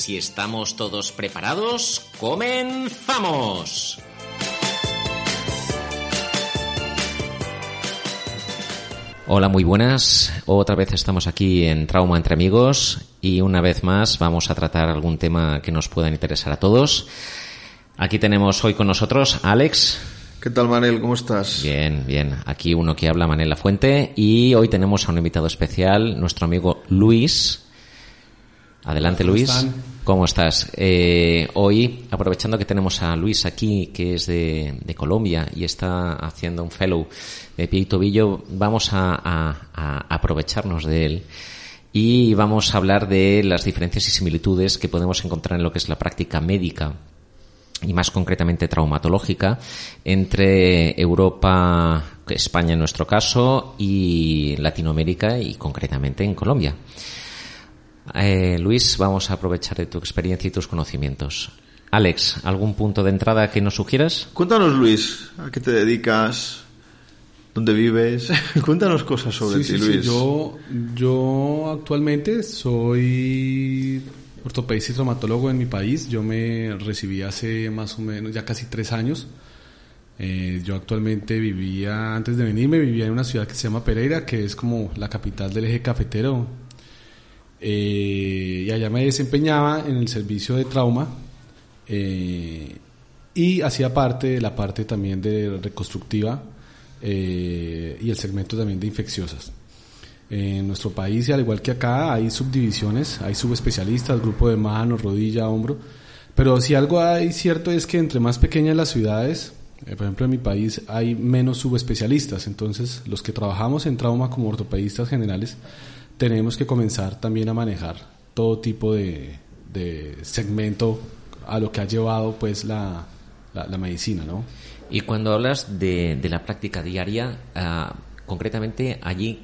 Si estamos todos preparados, comenzamos. Hola, muy buenas. Otra vez estamos aquí en Trauma entre amigos y una vez más vamos a tratar algún tema que nos pueda interesar a todos. Aquí tenemos hoy con nosotros a Alex. ¿Qué tal, Manel? ¿Cómo estás? Bien, bien. Aquí uno que habla, Manel La Fuente. Y hoy tenemos a un invitado especial, nuestro amigo Luis. Adelante, ¿Cómo Luis. están? ¿Cómo estás? Eh, hoy, aprovechando que tenemos a Luis aquí, que es de, de Colombia y está haciendo un fellow de pie y tobillo, vamos a, a- a aprovecharnos de él y vamos a hablar de las diferencias y similitudes que podemos encontrar en lo que es la práctica médica y más concretamente traumatológica entre Europa, España en nuestro caso, y Latinoamérica y concretamente en Colombia. Eh, Luis, vamos a aprovechar de tu experiencia y tus conocimientos. Alex, ¿algún punto de entrada que nos sugieras? Cuéntanos, Luis, ¿a qué te dedicas? ¿Dónde vives? Cuéntanos cosas sobre Sí, ti, sí, sí. Luis. Yo, yo actualmente soy ortopedista y traumatólogo en mi país. Yo me recibí hace más o menos ya casi tres años. Eh, yo actualmente vivía, antes de venirme, vivía en una ciudad que se llama Pereira, que es como la capital del eje cafetero. Eh, y allá me desempeñaba en el servicio de trauma eh, y hacía parte de la parte también de reconstructiva eh, y el segmento también de infecciosas. En nuestro país, y al igual que acá, hay subdivisiones, hay subespecialistas, grupo de mano, rodilla, hombro. Pero si algo hay cierto es que entre más pequeñas las ciudades, por ejemplo en mi país, hay menos subespecialistas. Entonces, los que trabajamos en trauma como ortopedistas generales, tenemos que comenzar también a manejar todo tipo de, de segmento a lo que ha llevado pues la, la, la medicina, ¿no? Y cuando hablas de, de la práctica diaria, ah, concretamente allí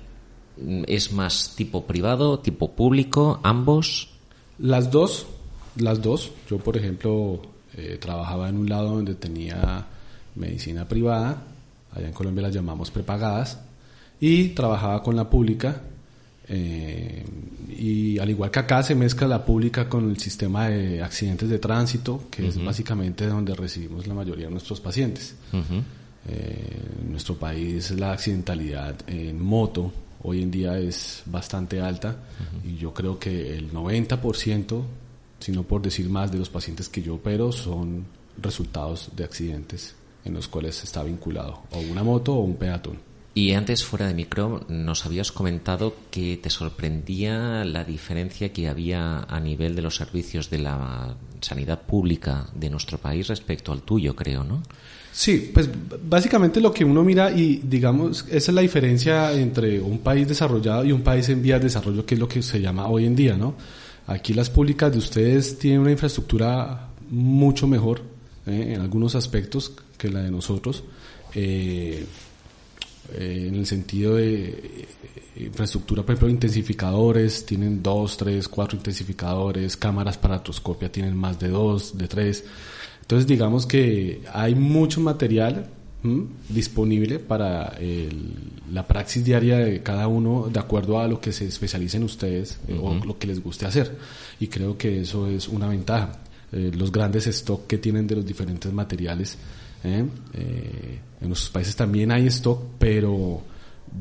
es más tipo privado, tipo público, ambos. Las dos, las dos. Yo, por ejemplo, eh, trabajaba en un lado donde tenía medicina privada, allá en Colombia las llamamos prepagadas, y trabajaba con la pública. Eh, y al igual que acá se mezcla la pública con el sistema de accidentes de tránsito, que es básicamente donde recibimos la mayoría de nuestros pacientes. Eh, en nuestro país la accidentalidad en moto hoy en día es bastante alta y yo creo que el 90%, si no por decir más, de los pacientes que yo opero son resultados de accidentes en los cuales está vinculado o una moto o un peatón. Y antes, fuera de micro, nos habías comentado que te sorprendía la diferencia que había a nivel de los servicios de la sanidad pública de nuestro país respecto al tuyo, creo, ¿no? Sí, pues básicamente lo que uno mira y digamos, esa es la diferencia entre un país desarrollado y un país en vías de desarrollo, que es lo que se llama hoy en día, ¿no? Aquí las públicas de ustedes tienen una infraestructura mucho mejor ¿eh? en algunos aspectos que la de nosotros. Eh, eh, en el sentido de eh, infraestructura, por ejemplo, intensificadores, tienen dos, tres, cuatro intensificadores, cámaras para artroscopia tienen más de dos, de tres. Entonces, digamos que hay mucho material ¿m? disponible para el- la praxis diaria de cada uno de acuerdo a lo que se especialicen ustedes eh, o lo que les guste hacer. Y creo que eso es una ventaja. Eh, los grandes stock que tienen de los diferentes materiales. ¿Eh? Eh, en nuestros países también hay stock, pero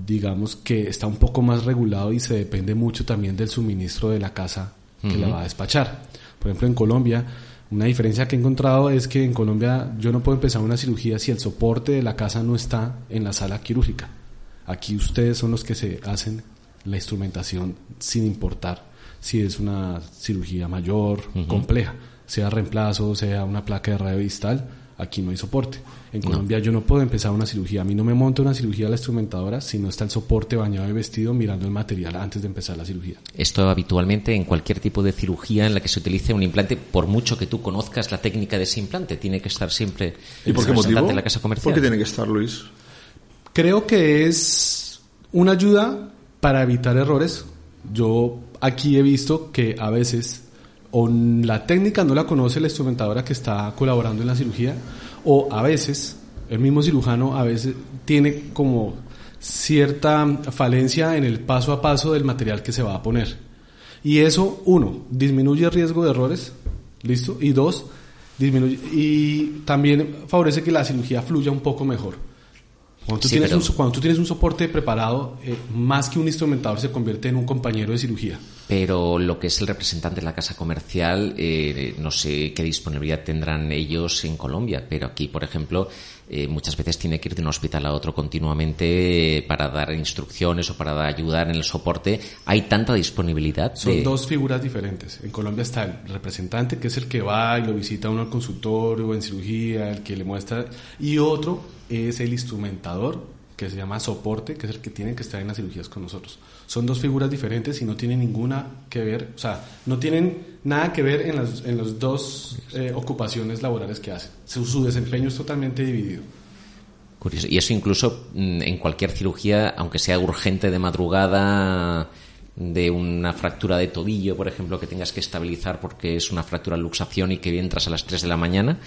digamos que está un poco más regulado y se depende mucho también del suministro de la casa que la va a despachar. Por ejemplo, en Colombia, una diferencia que he encontrado es que en Colombia yo no puedo empezar una cirugía si el soporte de la casa no está en la sala quirúrgica. Aquí ustedes son los que se hacen la instrumentación sin importar si es una cirugía mayor, compleja, sea reemplazo, sea una placa de radio distal, Aquí no hay soporte. En Colombia yo no puedo empezar una cirugía. A mí no me monta una cirugía la instrumentadora si no está el soporte bañado y vestido mirando el material antes de empezar la cirugía. Esto habitualmente en cualquier tipo de cirugía en la que se utilice un implante, por mucho que tú conozcas la técnica de ese implante, tiene que estar siempre ¿Y por qué motivo? en la casa comercial. ¿Por qué tiene que estar, Luis? Creo que es una ayuda para evitar errores. Yo aquí he visto que a veces o la técnica no la conoce la instrumentadora que está colaborando en la cirugía, o a veces el mismo cirujano a veces tiene como cierta falencia en el paso a paso del material que se va a poner. Y eso, uno, disminuye el riesgo de errores, ¿listo? Y dos, disminuye y también favorece que la cirugía fluya un poco mejor. Cuando tú, tienes, un, cuando tú tienes un soporte preparado, eh, más que un instrumentador se convierte en un compañero de cirugía. Pero lo que es el representante de la casa comercial, eh, no sé qué disponibilidad tendrán ellos en Colombia, pero aquí, por ejemplo, eh, muchas veces tiene que ir de un hospital a otro continuamente para dar instrucciones o para ayudar en el soporte. ¿Hay tanta disponibilidad? Son dos figuras diferentes. En Colombia está el representante, que es el que va y lo visita uno al consultorio, en cirugía, el que le muestra, y otro es el instrumentador, que se llama soporte, que es el que tiene que estar en las cirugías con nosotros. Son dos figuras diferentes y no tienen ninguna que ver, o sea, no tienen nada que ver en las en los dos eh, ocupaciones laborales que hacen. Su, desempeño es totalmente dividido. Curioso. Y eso incluso mm, en cualquier cirugía, aunque sea urgente de madrugada, de una fractura de tobillo, por ejemplo, que tengas que estabilizar porque es una fractura de luxación y que entras a las 3 de la mañana.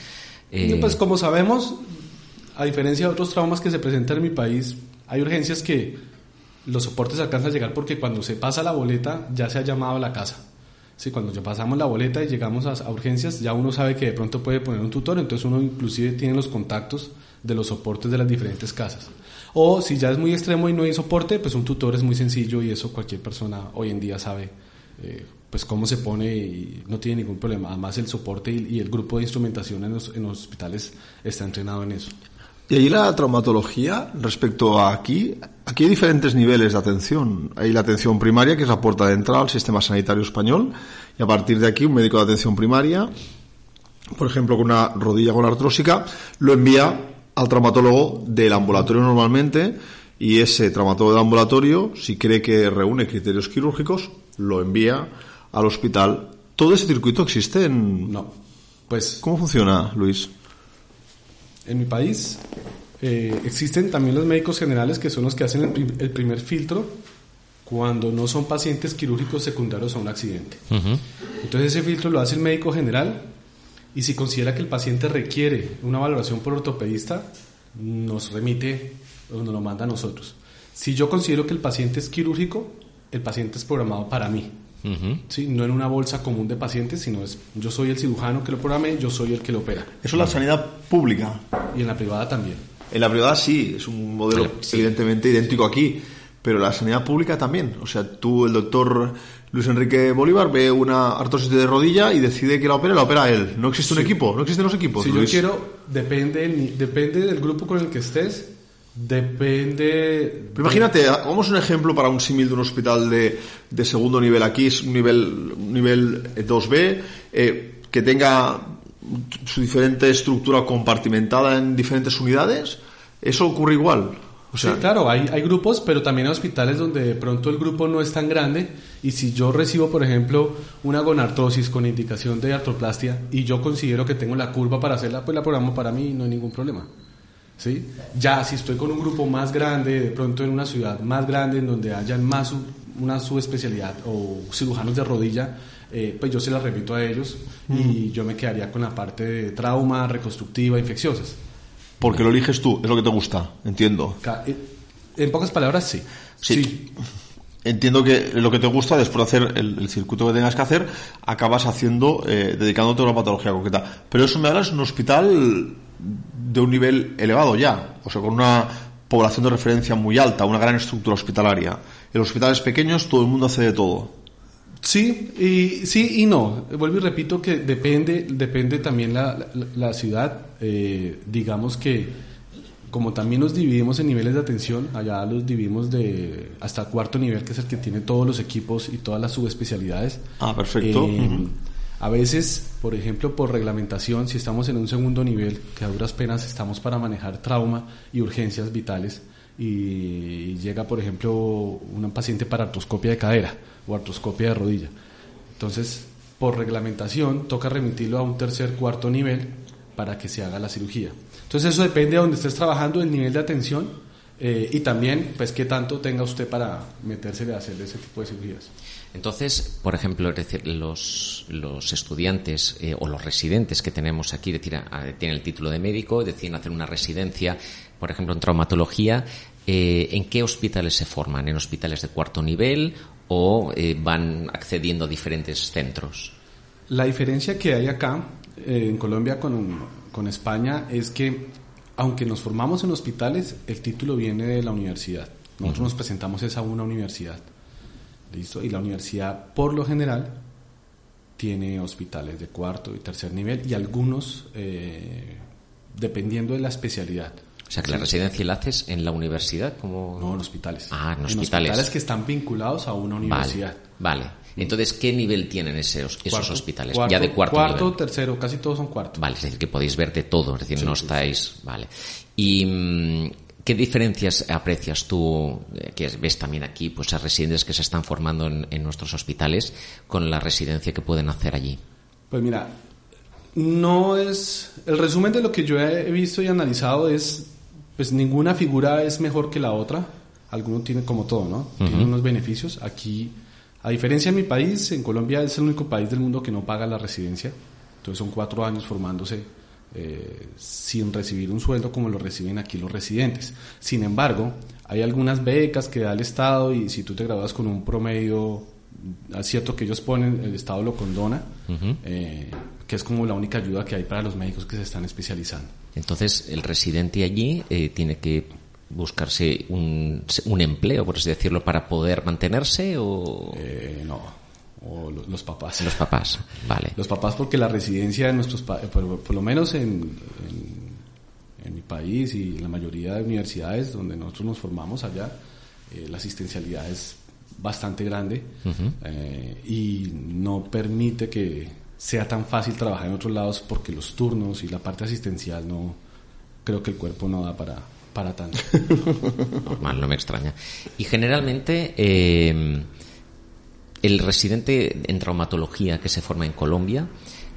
Pues como sabemos, a diferencia de otros traumas que se presentan en mi país, hay urgencias que los soportes alcanzan a llegar porque cuando se pasa la boleta ya se ha llamado a la casa. Sí, cuando ya pasamos la boleta y llegamos a, urgencias, ya uno sabe que de pronto puede poner un tutor, entonces uno inclusive tiene los contactos de los soportes de las diferentes casas. O si ya es muy extremo y no hay soporte, pues un tutor es muy sencillo y eso cualquier persona hoy en día sabe eh, pues cómo se pone y no tiene ningún problema. Además el soporte y, el grupo de instrumentación en los, en los hospitales está entrenado en eso. Y ahí la traumatología, respecto a aquí, aquí hay diferentes niveles de atención. Hay la atención primaria, que es la puerta de entrada al sistema sanitario español, y a partir de aquí un médico de atención primaria, por ejemplo, con una rodilla con artrósica, lo envía al traumatólogo del ambulatorio normalmente, y ese traumatólogo del ambulatorio, si cree que reúne criterios quirúrgicos, lo envía al hospital. ¿Todo ese circuito existe en...? No. Pues... ¿Cómo funciona, Luis? En mi país eh, existen también los médicos generales que son los que hacen el, primer filtro cuando no son pacientes quirúrgicos secundarios a un accidente. Entonces ese filtro lo hace el médico general y si considera que el paciente requiere una valoración por ortopedista, nos remite o nos lo manda a nosotros. Si yo considero que el paciente es quirúrgico, el paciente es programado para mí. ¿Sí? No en una bolsa común de pacientes, sino es yo soy el cirujano que lo programe, yo soy el que lo opera. Eso es la sanidad pública. Y en la privada también. En la privada sí, es un modelo evidentemente idéntico aquí, pero la sanidad pública también. O sea, tú, el doctor Luis Enrique Bolívar, ve una artrosis de rodilla y decide que la opera, la opera él. No existe un equipo, no existen los equipos. Si yo quiero, depende, depende del grupo con el que estés, Depende. imagínate, vamos un ejemplo para un símil de un hospital de, de, segundo nivel. Aquí es un nivel, nivel 2B, eh, que tenga su diferente estructura compartimentada en diferentes unidades. ¿Eso ocurre igual? O sea, sí, claro, hay, hay grupos, pero también hay hospitales donde de pronto el grupo no es tan grande y si yo recibo, por ejemplo, una gonartrosis con indicación de artroplastia y yo considero que tengo la curva para hacerla, pues la programo para mí y no hay ningún problema. ¿Sí? Ya si estoy con un grupo más grande, de pronto en una ciudad más grande, en donde hayan más una subespecialidad o cirujanos de rodilla, eh, pues yo se la remito a ellos y yo me quedaría con la parte de trauma, reconstructiva, infecciosas. Porque lo eliges tú, es lo que te gusta, entiendo. Eh, en pocas palabras, sí. Sí. Entiendo que lo que te gusta, después de hacer el, circuito que tengas que hacer, acabas haciendo, eh, dedicándote a una patología concreta. Pero eso me hablas un hospital de un nivel elevado ya, o sea, con una población de referencia muy alta, una gran estructura hospitalaria. En los hospitales pequeños todo el mundo hace de todo. Sí y sí y no. Vuelvo y repito que depende, depende también la, la, ciudad. Eh, digamos que como también nos dividimos en niveles de atención, allá los dividimos de hasta cuarto nivel, que es el que tiene todos los equipos y todas las subespecialidades. Ah, perfecto. Eh, A veces, por ejemplo, por reglamentación, si estamos en un segundo nivel, que a duras penas estamos para manejar trauma y urgencias vitales, y llega, por ejemplo, un paciente para artroscopia de cadera o artroscopia de rodilla. Entonces, por reglamentación, toca remitirlo a un tercer, cuarto nivel para que se haga la cirugía. Entonces, eso depende de donde estés trabajando, el nivel de atención eh, y también, pues, qué tanto tenga usted para meterse a hacer ese tipo de cirugías. Entonces, por ejemplo, los, los estudiantes eh, o los residentes que tenemos aquí, tienen el título de médico, deciden hacer una residencia, por ejemplo, en traumatología, eh, ¿en qué hospitales se forman? ¿En hospitales de cuarto nivel o eh, van accediendo a diferentes centros? La diferencia que hay acá, en Colombia con, con España, es que aunque nos formamos en hospitales, el título viene de la universidad. Nosotros nos presentamos es a una universidad. ¿Listo? Y la universidad, por lo general, tiene hospitales de cuarto y tercer nivel y algunos, eh, dependiendo de la especialidad. O sea, que la residencia la haces en la universidad, como... No, en hospitales. Ah, en hospitales. En hospitales que están vinculados a una universidad. Vale, Entonces, ¿qué nivel tienen esos, esos hospitales? ya de cuarto Cuarto, tercero, casi todos son cuarto. Vale, es decir, que podéis ver de todo, es decir, no estáis... Vale. Y mm, ¿Qué diferencias aprecias tú, eh, que ves también aquí, pues a residentes que se están formando en, nuestros hospitales con la residencia que pueden hacer allí? Pues mira, no es. El resumen de lo que yo he visto y analizado es: pues ninguna figura es mejor que la otra. Alguno tiene como todo, ¿no? Tiene unos beneficios. Aquí, a diferencia de mi país, en Colombia es el único país del mundo que no paga la residencia. Entonces son cuatro años formándose eh, sin recibir un sueldo como lo reciben aquí los residentes. Sin embargo, hay algunas becas que da el Estado y si tú te gradúas con un promedio, cierto que ellos ponen, el Estado lo condona, eh, que es como la única ayuda que hay para los médicos que se están especializando. Entonces, el residente allí eh, tiene que buscarse un, un, empleo, por así decirlo, para poder mantenerse o... no o los papás. Los papás, vale. Los papás porque la residencia de nuestros por, por lo menos en, en, mi país y en la mayoría de universidades donde nosotros nos formamos allá, eh, la asistencialidad es bastante grande eh, y no permite que sea tan fácil trabajar en otros lados porque los turnos y la parte asistencial no creo que el cuerpo no da para para tanto. Normal, no me extraña. Y generalmente eh, el residente en traumatología que se forma en Colombia,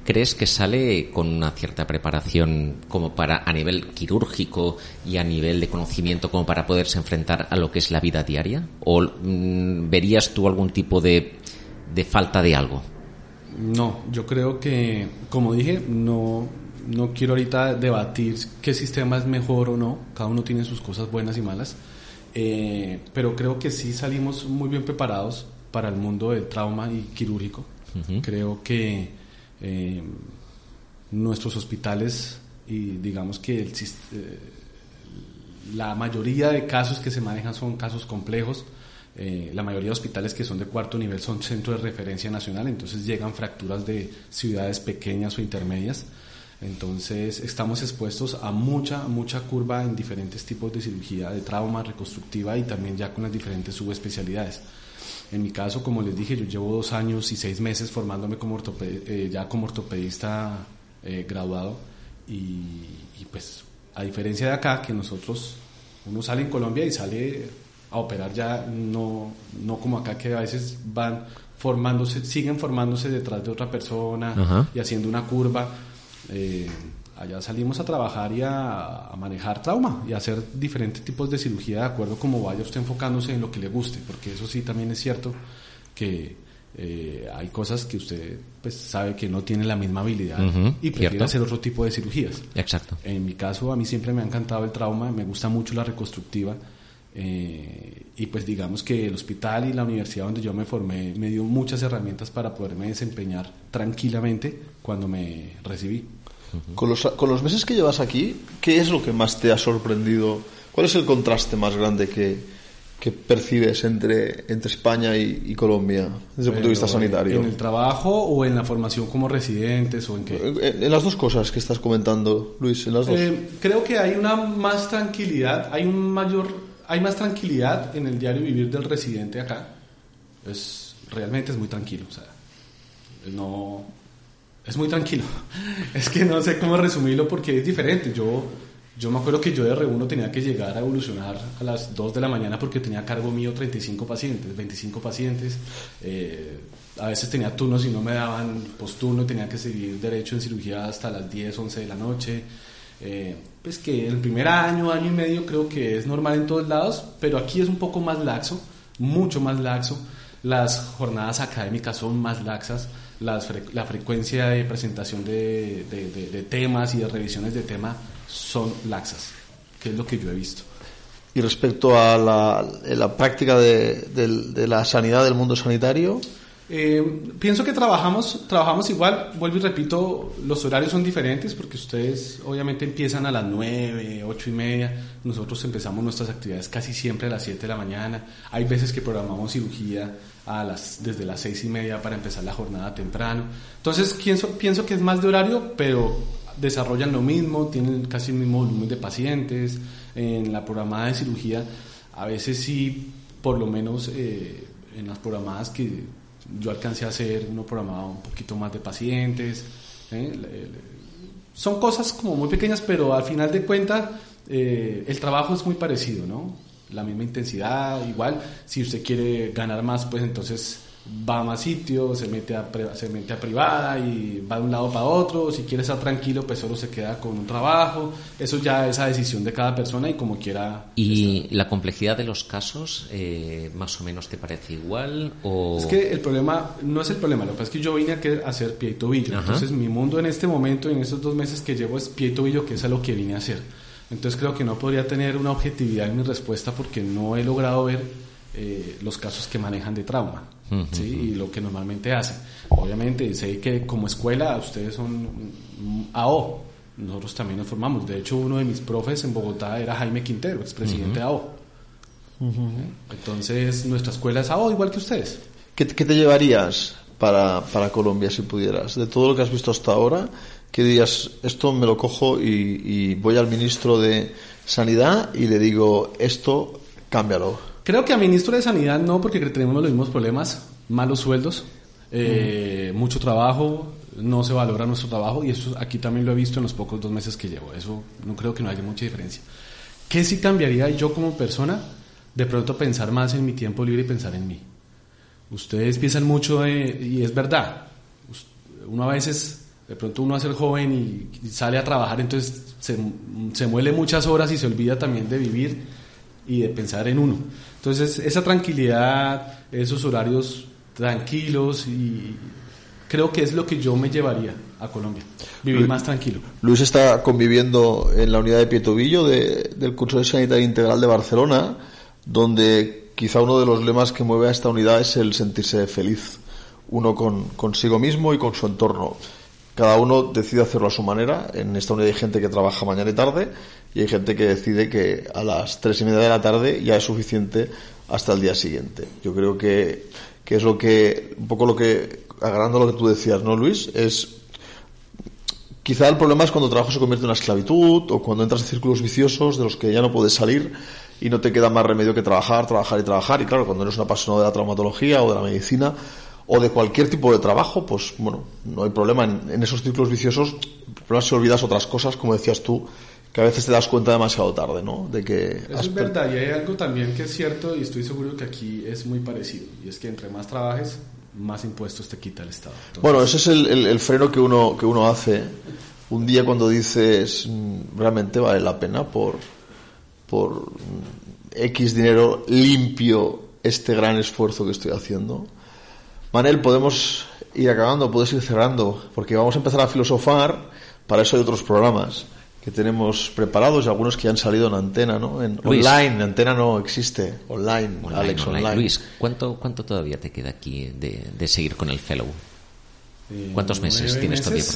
¿crees que sale con una cierta preparación como para a nivel quirúrgico y a nivel de conocimiento como para poderse enfrentar a lo que es la vida diaria? ¿O mm, verías tú algún tipo de, falta de algo? No, yo creo que, como dije, no, no quiero ahorita debatir qué sistema es mejor o no, cada uno tiene sus cosas buenas y malas, eh, pero creo que sí salimos muy bien preparados para el mundo del trauma y quirúrgico. Creo que eh, nuestros hospitales y digamos que el, eh, la mayoría de casos que se manejan son casos complejos. Eh, la mayoría de hospitales que son de cuarto nivel son centros de referencia nacional, entonces llegan fracturas de ciudades pequeñas o intermedias. Entonces estamos expuestos a mucha, mucha curva en diferentes tipos de cirugía, de trauma, reconstructiva y también ya con las diferentes subespecialidades. En mi caso, como les dije, yo llevo dos años y seis meses formándome como eh, ya como ortopedista eh, graduado y, pues a diferencia de acá, que nosotros, uno sale en Colombia y sale a operar ya, no, no como acá que a veces van formándose, siguen formándose detrás de otra persona y haciendo una curva. Eh, allá salimos a trabajar y a, manejar trauma y a hacer diferentes tipos de cirugía de acuerdo como vaya usted enfocándose en lo que le guste, porque eso sí también es cierto que eh, hay cosas que usted pues sabe que no tiene la misma habilidad y prefiere hacer otro tipo de cirugías. Exacto. En mi caso a mí siempre me ha encantado el trauma, me gusta mucho la reconstructiva eh, y pues digamos que el hospital y la universidad donde yo me formé me dio muchas herramientas para poderme desempeñar tranquilamente cuando me recibí con, los, con los meses que llevas aquí, ¿qué es lo que más te ha sorprendido? ¿Cuál es el contraste más grande que, que percibes entre, entre España y, Colombia desde el punto de vista sanitario? ¿En el trabajo o en la formación como residentes o en qué? En, las dos cosas que estás comentando, Luis, en las dos. Eh, creo que hay una más tranquilidad, hay un mayor, hay más tranquilidad en el diario vivir del residente acá. Es realmente es muy tranquilo, o sea, no es muy tranquilo. Es que no sé cómo resumirlo porque es diferente. Yo, yo me acuerdo que yo de R1 tenía que llegar a evolucionar a las 2 de la mañana porque tenía a cargo mío 35 pacientes, 25 pacientes. Eh, a veces tenía turnos y no me daban posturno tenía que seguir derecho en cirugía hasta las 10, 11 de la noche. Eh, pues que el primer año, año y medio creo que es normal en todos lados, pero aquí es un poco más laxo, mucho más laxo. Las jornadas académicas son más laxas, las la frecuencia de presentación de, de, temas y de revisiones de tema son laxas, que es lo que yo he visto. Y respecto a la, la práctica de la sanidad del mundo sanitario, eh, pienso que trabajamos, trabajamos igual, vuelvo y repito, los horarios son diferentes porque ustedes obviamente empiezan a las 9, 8 y media, nosotros empezamos nuestras actividades casi siempre a las 7 de la mañana, hay veces que programamos cirugía a las, desde las 6 y media para empezar la jornada temprano, entonces pienso, pienso que es más de horario, pero desarrollan lo mismo, tienen casi el mismo volumen de pacientes, en la programada de cirugía a veces sí, por lo menos eh, en las programadas que yo alcancé a hacer uno programado un poquito más de pacientes. ¿eh? Son cosas como muy pequeñas, pero al final de cuentas eh, el trabajo es muy parecido, ¿no? La misma intensidad, igual, si usted quiere ganar más, pues entonces va a más sitios, se mete a, se mete a privada y va de un lado para otro. Si quiere estar tranquilo, pues solo se queda con un trabajo. Eso ya es a decisión de cada persona y como quiera. ¿Y la complejidad de los casos, eh, más o menos, te parece igual? O... Es que el problema no es el problema. Lo que pasa es que yo vine a hacer pie y tobillo. Entonces, mi mundo en este momento, en estos dos meses que llevo, es pie y tobillo, que es a lo que vine a hacer. Entonces, creo que no podría tener una objetividad en mi respuesta porque no he logrado ver eh, los casos que manejan de trauma. ¿sí? y lo que normalmente hacen. Obviamente, sé que como escuela ustedes son AO, nosotros también nos formamos. De hecho, uno de mis profes en Bogotá era Jaime Quintero, expresidente de AO. Entonces, nuestra escuela es AO igual que ustedes. ¿Qué, te llevarías para, para, Colombia si pudieras? De todo lo que has visto hasta ahora, ¿qué dirías? Esto me lo cojo y, y voy al ministro de Sanidad y le digo, esto cámbialo. Creo que a ministro de Sanidad no, porque tenemos los mismos problemas, malos sueldos, eh, mucho trabajo, no se valora nuestro trabajo y eso aquí también lo he visto en los pocos dos meses que llevo. Eso no creo que no haya mucha diferencia. ¿Qué sí cambiaría yo como persona? De pronto pensar más en mi tiempo libre y pensar en mí. Ustedes piensan mucho y es verdad. Uno a veces, de pronto uno hace el joven y, sale a trabajar, entonces se, se muele muchas horas y se olvida también de vivir y de pensar en uno. Entonces, esa tranquilidad, esos horarios tranquilos y creo que es lo que yo me llevaría a Colombia, vivir más tranquilo. Luis está conviviendo en la unidad de Pietovillo del curso de Sanidad Integral de Barcelona, donde quizá uno de los lemas que mueve a esta unidad es el sentirse feliz, uno con consigo mismo y con su entorno. Cada uno decide hacerlo a su manera. En esta unidad hay gente que trabaja mañana y tarde y hay gente que decide que a las tres y media de la tarde ya es suficiente hasta el día siguiente. Yo creo que, que es lo que, un poco lo que, agarrando lo que tú decías, ¿no, Luis? Es, quizá el problema es cuando el trabajo se convierte en una esclavitud o cuando entras en círculos viciosos de los que ya no puedes salir y no te queda más remedio que trabajar, trabajar y trabajar. Y claro, cuando eres una apasionado de la traumatología o de la medicina, o de cualquier tipo de trabajo, pues bueno, no hay problema en, esos ciclos viciosos. El problema es si olvidas otras cosas, como decías tú, que a veces te das cuenta demasiado tarde, ¿no? De que Eso es verdad, y hay algo también que es cierto, y estoy seguro que aquí es muy parecido, y es que entre más trabajes, más impuestos te quita el Estado. Bueno, ese es el, el, freno que uno, que uno hace un día cuando dices, mm, realmente vale la pena por, por X dinero limpio este gran esfuerzo que estoy haciendo. Manel, podemos ir acabando, puedes ir cerrando, porque vamos a empezar a filosofar, para eso hay otros programas que tenemos preparados y algunos que ya han salido en antena, ¿no? En online, antena no existe, online, Alex online. Luis, ¿cuánto, ¿cuánto todavía te queda aquí de, seguir con el fellow? Eh, ¿Cuántos meses tienes todavía por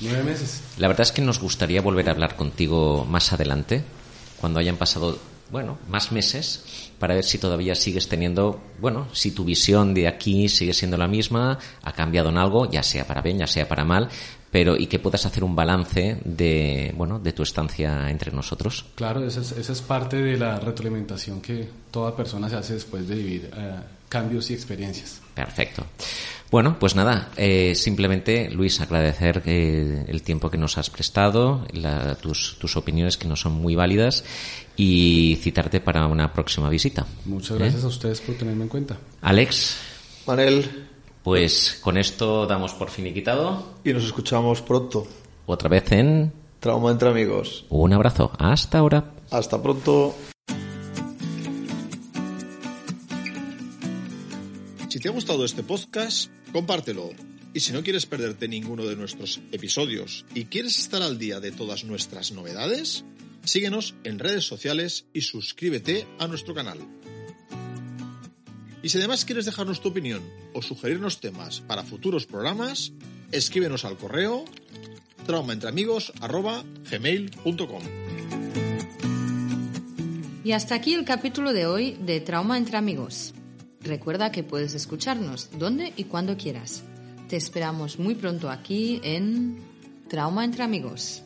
Nueve meses. La verdad es que nos gustaría volver a hablar contigo más adelante, cuando hayan pasado bueno, más meses para ver si todavía sigues teniendo, bueno, si tu visión de aquí sigue siendo la misma, ha cambiado en algo, ya sea para bien, ya sea para mal, pero y que puedas hacer un balance de, bueno, de tu estancia entre nosotros. Claro, esa es, esa es parte de la retroalimentación que toda persona se hace después de vivir eh, cambios y experiencias. Perfecto. Bueno, pues nada, eh, simplemente Luis, agradecer eh, el tiempo que nos has prestado, la, tus, tus opiniones que no son muy válidas y citarte para una próxima visita. Muchas gracias a ustedes por tenerme en cuenta. Alex. Manel. Pues con esto damos por finiquitado. Y nos escuchamos pronto. Otra vez en Trauma entre amigos. Un abrazo. Hasta ahora. Hasta pronto. Te ha gustado este podcast, compártelo. Y si no quieres perderte ninguno de nuestros episodios y quieres estar al día de todas nuestras novedades, síguenos en redes sociales y suscríbete a nuestro canal. Y si además quieres dejarnos tu opinión o sugerirnos temas para futuros programas, escríbenos al correo traumaentreamigos.gmail.com Y hasta aquí el capítulo de hoy de Trauma entre Amigos. Recuerda que puedes escucharnos donde y cuando quieras. Te esperamos muy pronto aquí en Trauma entre Amigos.